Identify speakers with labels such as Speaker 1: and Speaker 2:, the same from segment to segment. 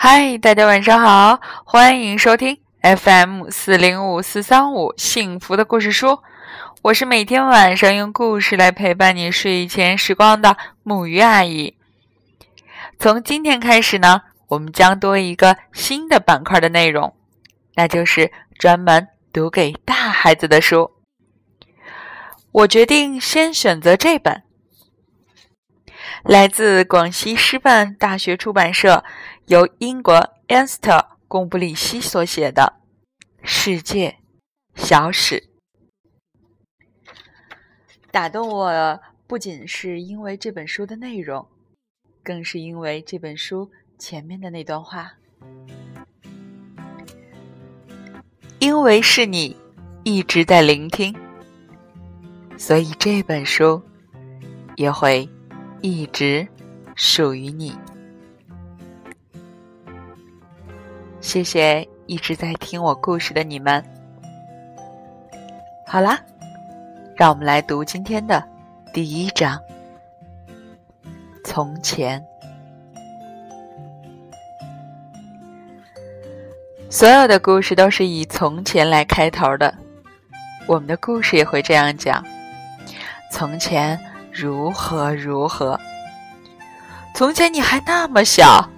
Speaker 1: 嗨，大家晚上好，欢迎收听 FM 四零五四三五幸福的故事书。我是每天晚上用故事来陪伴你睡前时光的木鱼阿姨。从今天开始呢，我们将多一个新的板块的内容，那就是专门读给大孩子的书。我决定先选择这本，来自广西师范大学出版社。由英国安斯特·贡布里希所写的《世界小史》，打动我不仅是因为这本书的内容，更是因为这本书前面的那段话。因为是你一直在聆听，所以这本书也会一直属于你。谢谢一直在听我故事的你们。好啦，让我们来读今天的第一章。从前，所有的故事都是以“从前”来开头的，我们的故事也会这样讲：从前如何如何。从前你还那么小。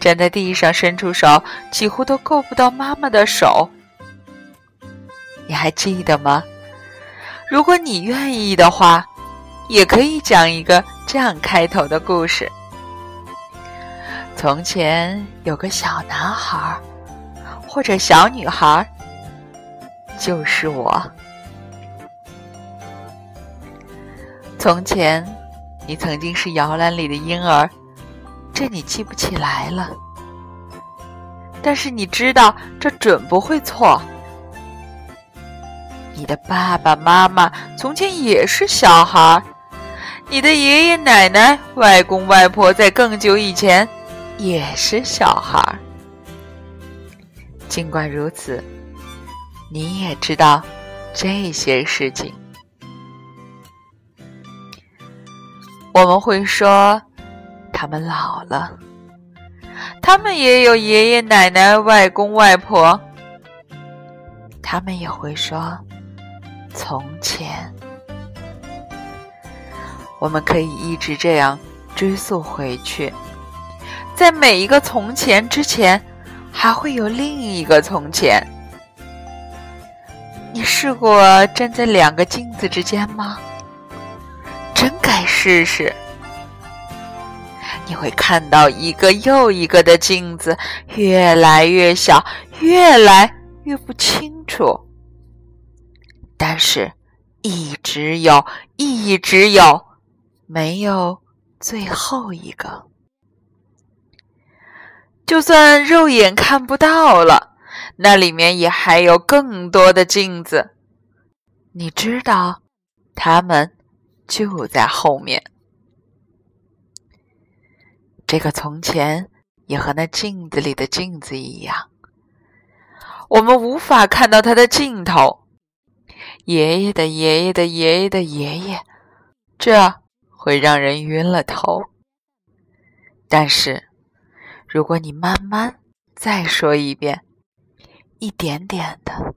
Speaker 1: 站在地上，伸出手，几乎都够不到妈妈的手。你还记得吗？如果你愿意的话，也可以讲一个这样开头的故事。从前有个小男孩，或者小女孩，就是我。从前，你曾经是摇篮里的婴儿。这你记不起来了，但是你知道这准不会错。你的爸爸妈妈从前也是小孩儿，你的爷爷奶奶、外公外婆在更久以前也是小孩儿。尽管如此，你也知道这些事情。我们会说。他们老了，他们也有爷爷奶奶、外公外婆，他们也会说从前。我们可以一直这样追溯回去，在每一个从前之前，还会有另一个从前。你试过站在两个镜子之间吗？真该试试。你会看到一个又一个的镜子，越来越小，越来越不清楚。但是，一直有，一直有，没有最后一个。就算肉眼看不到了，那里面也还有更多的镜子。你知道，他们就在后面。这个从前也和那镜子里的镜子一样，我们无法看到它的尽头。爷爷的爷爷的爷爷的爷爷，这会让人晕了头。但是，如果你慢慢再说一遍，一点点的，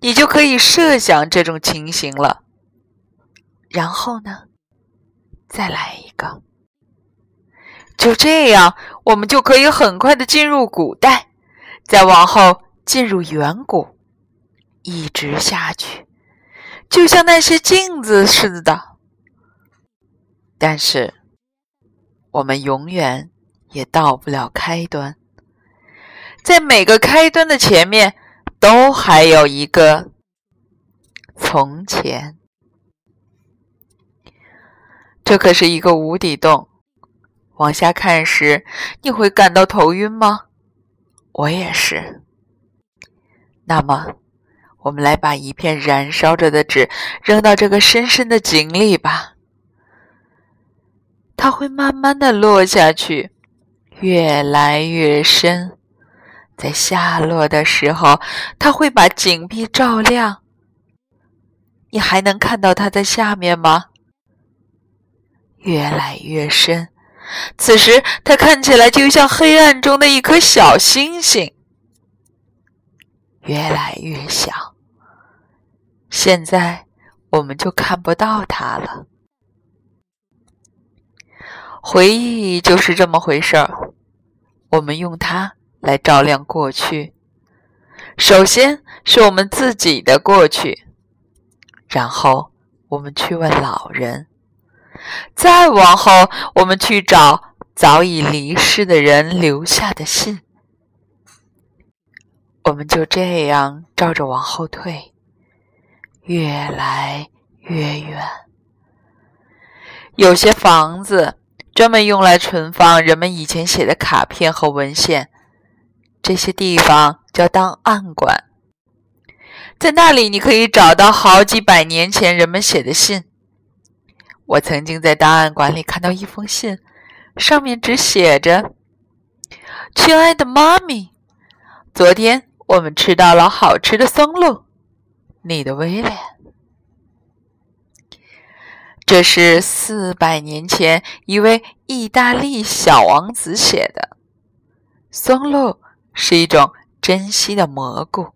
Speaker 1: 你就可以设想这种情形了。然后呢，再来一个。就这样，我们就可以很快的进入古代，再往后进入远古，一直下去，就像那些镜子似的。但是，我们永远也到不了开端，在每个开端的前面，都还有一个从前。这可是一个无底洞。往下看时，你会感到头晕吗？我也是。那么，我们来把一片燃烧着的纸扔到这个深深的井里吧。它会慢慢的落下去，越来越深。在下落的时候，它会把井壁照亮。你还能看到它在下面吗？越来越深。此时它看起来就像黑暗中的一颗小星星，越来越小。现在我们就看不到它了。回忆就是这么回事儿，我们用它来照亮过去。首先是我们自己的过去，然后我们去问老人，再往后我们去找早已离世的人留下的信。我们就这样照着往后退，越来越远。有些房子。专门用来存放人们以前写的卡片和文献，这些地方叫档案馆。在那里，你可以找到好几百年前人们写的信。我曾经在档案馆里看到一封信，上面只写着：“亲爱的妈咪，昨天我们吃到了好吃的松露。你的威廉。”这是四百年前一位意大利小王子写的。松露是一种珍稀的蘑菇，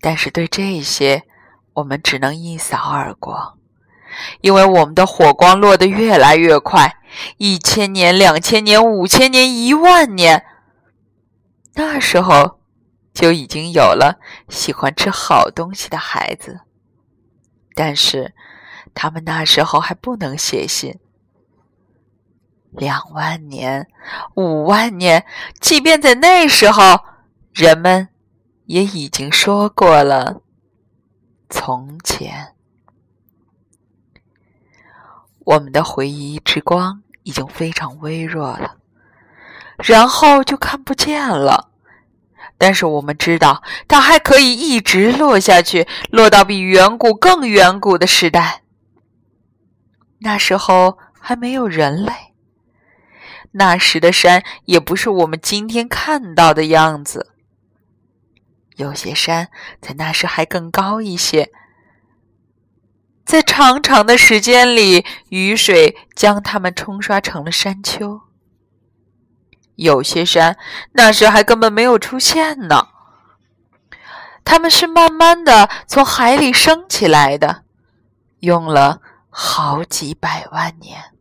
Speaker 1: 但是对这些我们只能一扫而过，因为我们的火光落得越来越快，一千年、两千年、五千年、一万年，那时候就已经有了喜欢吃好东西的孩子，但是。他们那时候还不能写信。两万年、五万年，即便在那时候，人们也已经说过了从前。我们的回忆之光已经非常微弱了，然后就看不见了。但是我们知道，它还可以一直落下去，落到比远古更远古的时代。那时候还没有人类，那时的山也不是我们今天看到的样子。有些山在那时还更高一些，在长长的时间里，雨水将它们冲刷成了山丘。有些山那时还根本没有出现呢，它们是慢慢的从海里升起来的，用了。好几百万年，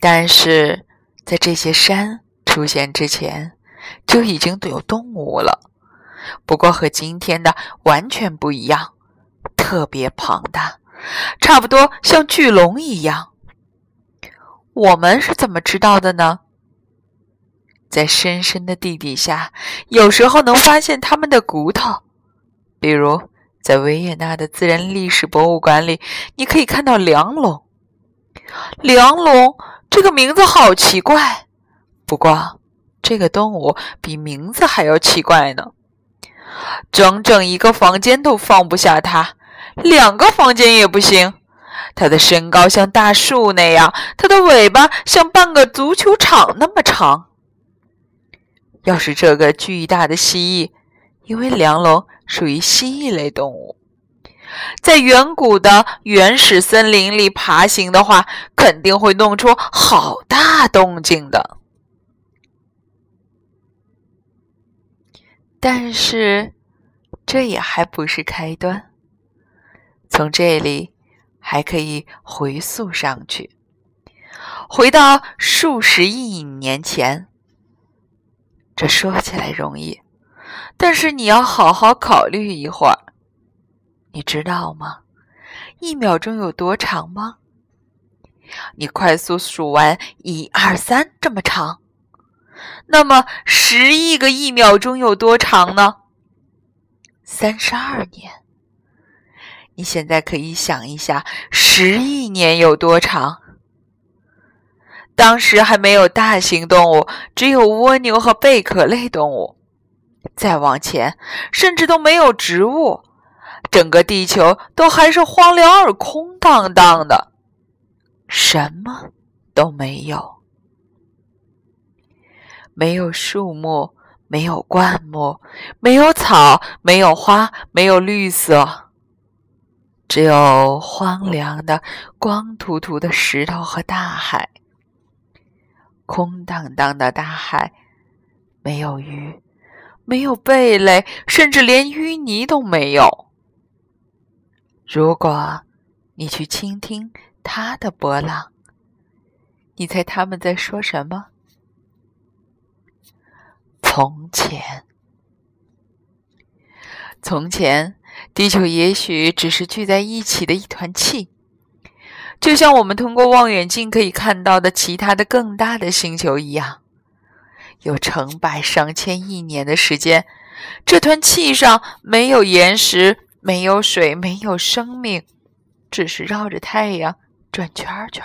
Speaker 1: 但是在这些山出现之前，就已经有动物了。不过和今天的完全不一样，特别庞大，差不多像巨龙一样。我们是怎么知道的呢？在深深的地底下，有时候能发现它们的骨头，比如。在维也纳的自然历史博物馆里，你可以看到梁龙。梁龙这个名字好奇怪，不过这个动物比名字还要奇怪呢。整整一个房间都放不下它，两个房间也不行。它的身高像大树那样，它的尾巴像半个足球场那么长。要是这个巨大的蜥蜴，因为梁龙。属于蜥蜴类动物，在远古的原始森林里爬行的话，肯定会弄出好大动静的。但是，这也还不是开端。从这里还可以回溯上去，回到数十亿年前。这说起来容易。但是你要好好考虑一会儿，你知道吗？一秒钟有多长吗？你快速数完一二三这么长，那么十亿个一秒钟有多长呢？三十二年。你现在可以想一下，十亿年有多长？当时还没有大型动物，只有蜗牛和贝壳类动物。再往前，甚至都没有植物，整个地球都还是荒凉而空荡荡的，什么都没有，没有树木，没有灌木，没有草，没有花，没有绿色，只有荒凉的、光秃秃的石头和大海，空荡荡的大海，没有鱼，没有贝类，甚至连淤泥都没有。如果你去倾听它的波浪，你猜他们在说什么？从前，从前。地球也许只是聚在一起的一团气，就像我们通过望远镜可以看到的其他的更大的星球一样。有成百上千亿年的时间，这团气上没有岩石，没有水，没有生命，只是绕着太阳转圈圈。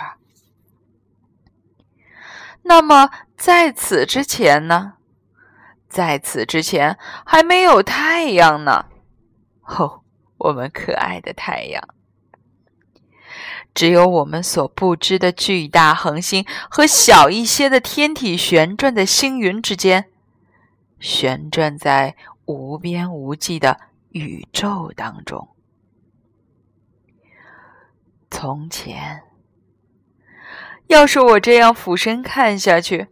Speaker 1: 那么，在此之前呢？在此之前还没有太阳呢。哦，我们可爱的太阳！只有我们所不知的巨大恒星和小一些的天体旋转在星云之间，旋转在无边无际的宇宙当中。从前，要是我这样俯身看下去，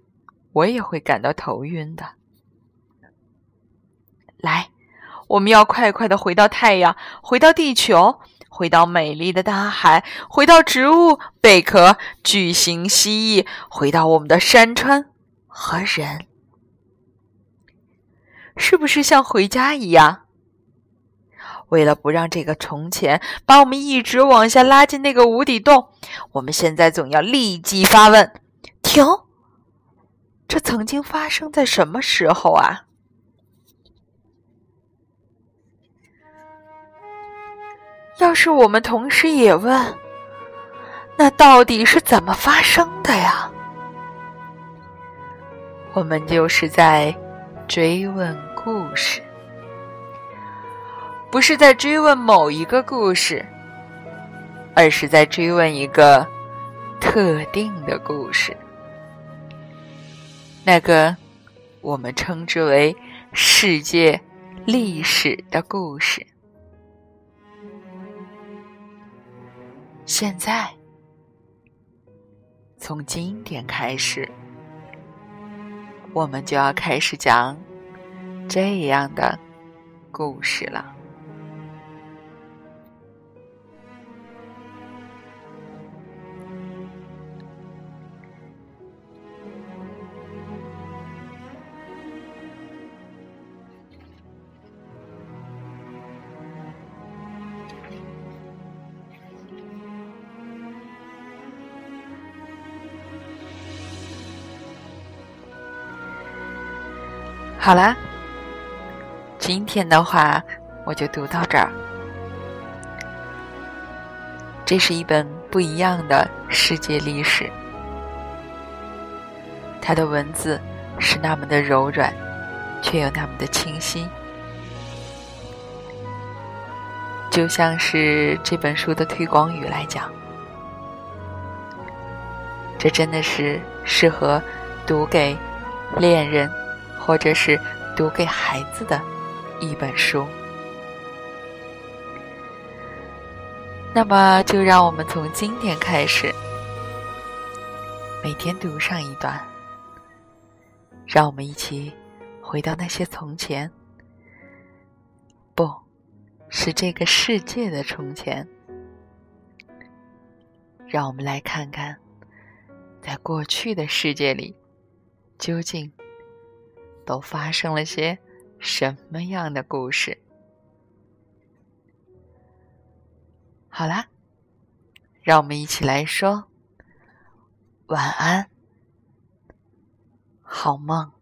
Speaker 1: 我也会感到头晕的。来。我们要快快的回到太阳，回到地球，回到美丽的大海，回到植物、贝壳、巨型蜥蜴，回到我们的山川和人，是不是像回家一样？为了不让这个从前把我们一直往下拉进那个无底洞，我们现在总要立即发问：停！这曾经发生在什么时候啊？要是我们同时也问，那到底是怎么发生的呀？我们就是在追问故事，不是在追问某一个故事，而是在追问一个特定的故事。那个我们称之为世界历史的故事。现在，从今天开始，我们就要开始讲这样的故事了。好啦，今天的话我就读到这儿。这是一本不一样的世界历史，它的文字是那么的柔软，却又那么的清晰，就像是这本书的推广语来讲，这真的是适合读给恋人。或者是读给孩子的一本书，那么就让我们从今天开始，每天读上一段，让我们一起回到那些从前，不是这个世界的从前，让我们来看看，在过去的世界里，究竟。都发生了些什么样的故事？好啦，让我们一起来说晚安，好梦。